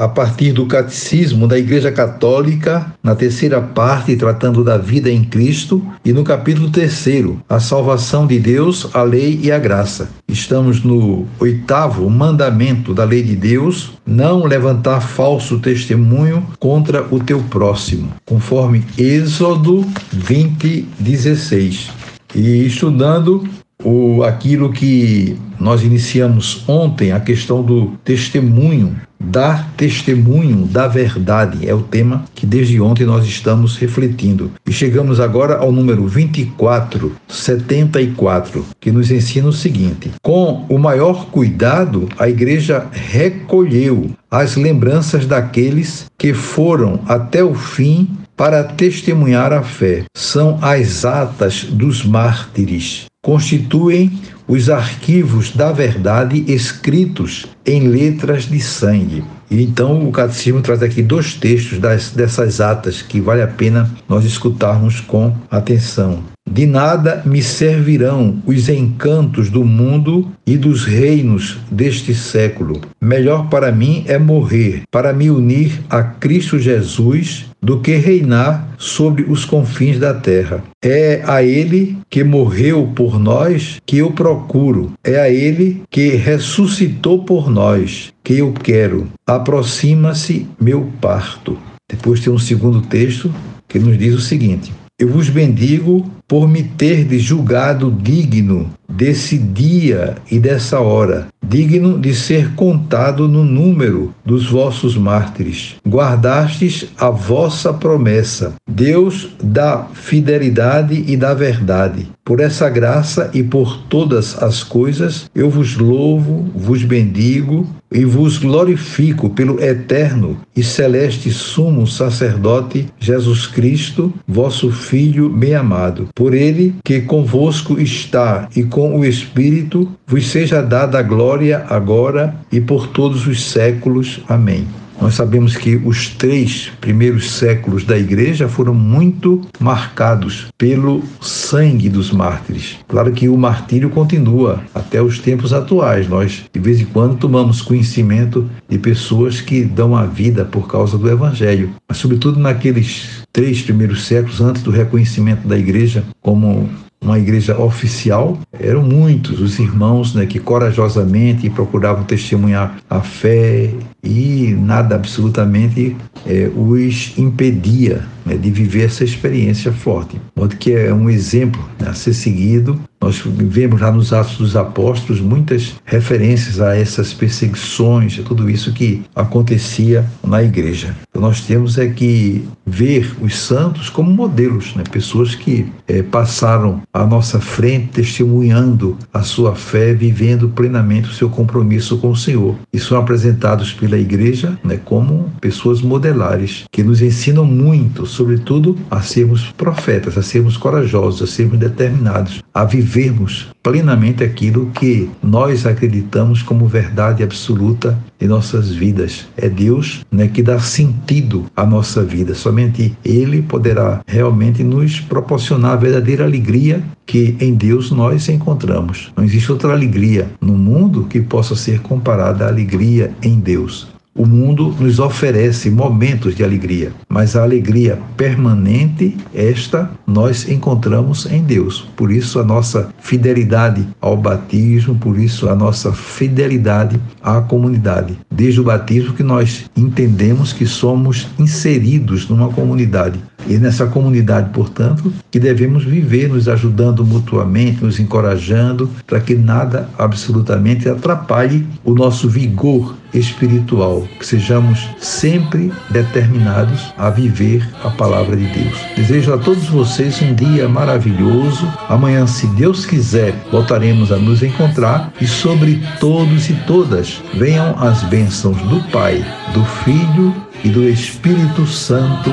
a partir do Catecismo da Igreja Católica, na terceira parte, tratando da vida em Cristo, e no capítulo terceiro, a salvação de Deus, a lei e a graça. Estamos no oitavo mandamento da lei de Deus, não levantar falso testemunho contra o teu próximo, conforme Êxodo 20, 16. E estudando o, aquilo que nós iniciamos ontem, a questão do testemunho, dar testemunho da verdade, é o tema que desde ontem nós estamos refletindo. E chegamos agora ao número 2474, que nos ensina o seguinte: com o maior cuidado, a igreja recolheu as lembranças daqueles que foram até o fim para testemunhar a fé. São as atas dos mártires constituem os arquivos da verdade escritos em letras de sangue. Então o catecismo traz aqui dois textos das, dessas atas que vale a pena nós escutarmos com atenção. De nada me servirão os encantos do mundo e dos reinos deste século. Melhor para mim é morrer, para me unir a Cristo Jesus, do que reinar sobre os confins da terra. É a Ele que morreu por nós que eu procuro. É a Ele que ressuscitou por nós que eu quero. Aproxima-se meu parto. Depois tem um segundo texto que nos diz o seguinte: Eu vos bendigo por me ter julgado digno desse dia e dessa hora, digno de ser contado no número dos vossos mártires. Guardastes a vossa promessa. Deus da fidelidade e da verdade. Por essa graça e por todas as coisas, eu vos louvo, vos bendigo e vos glorifico pelo eterno e celeste sumo sacerdote Jesus Cristo, vosso Filho bem amado por ele que convosco está e com o Espírito vos seja dada a glória agora e por todos os séculos. Amém. Nós sabemos que os três primeiros séculos da igreja foram muito marcados pelo sangue dos mártires. Claro que o martírio continua até os tempos atuais. Nós, de vez em quando, tomamos conhecimento de pessoas que dão a vida por causa do evangelho, mas, sobretudo, naqueles três primeiros séculos, antes do reconhecimento da igreja como uma igreja oficial, eram muitos os irmãos né, que corajosamente procuravam testemunhar a fé e nada absolutamente é, os impedia né, de viver essa experiência forte. Modo que é um exemplo né, a ser seguido. Nós vemos lá nos Atos dos Apóstolos muitas referências a essas perseguições, a tudo isso que acontecia na igreja. Então nós temos é que ver os santos como modelos, né, pessoas que é, passaram à nossa frente testemunhando a sua fé, vivendo plenamente o seu compromisso com o Senhor. E são apresentados pela igreja né, como pessoas modelares, que nos ensinam muito sobretudo, a sermos profetas, a sermos corajosos, a sermos determinados, a vivermos plenamente aquilo que nós acreditamos como verdade absoluta em nossas vidas. É Deus né, que dá sentido à nossa vida. Somente Ele poderá realmente nos proporcionar a verdadeira alegria que em Deus nós encontramos. Não existe outra alegria no mundo que possa ser comparada à alegria em Deus. O mundo nos oferece momentos de alegria, mas a alegria permanente, esta nós encontramos em Deus. Por isso a nossa fidelidade ao batismo, por isso a nossa fidelidade à comunidade. Desde o batismo que nós entendemos que somos inseridos numa comunidade. E nessa comunidade, portanto, que devemos viver nos ajudando mutuamente, nos encorajando, para que nada absolutamente atrapalhe o nosso vigor espiritual, que sejamos sempre determinados a viver a palavra de Deus. Desejo a todos vocês um dia maravilhoso. Amanhã, se Deus quiser, voltaremos a nos encontrar e sobre todos e todas venham as bênçãos do Pai, do Filho e do Espírito Santo.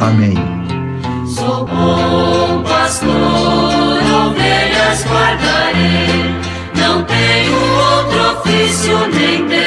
Amém. Ovelhas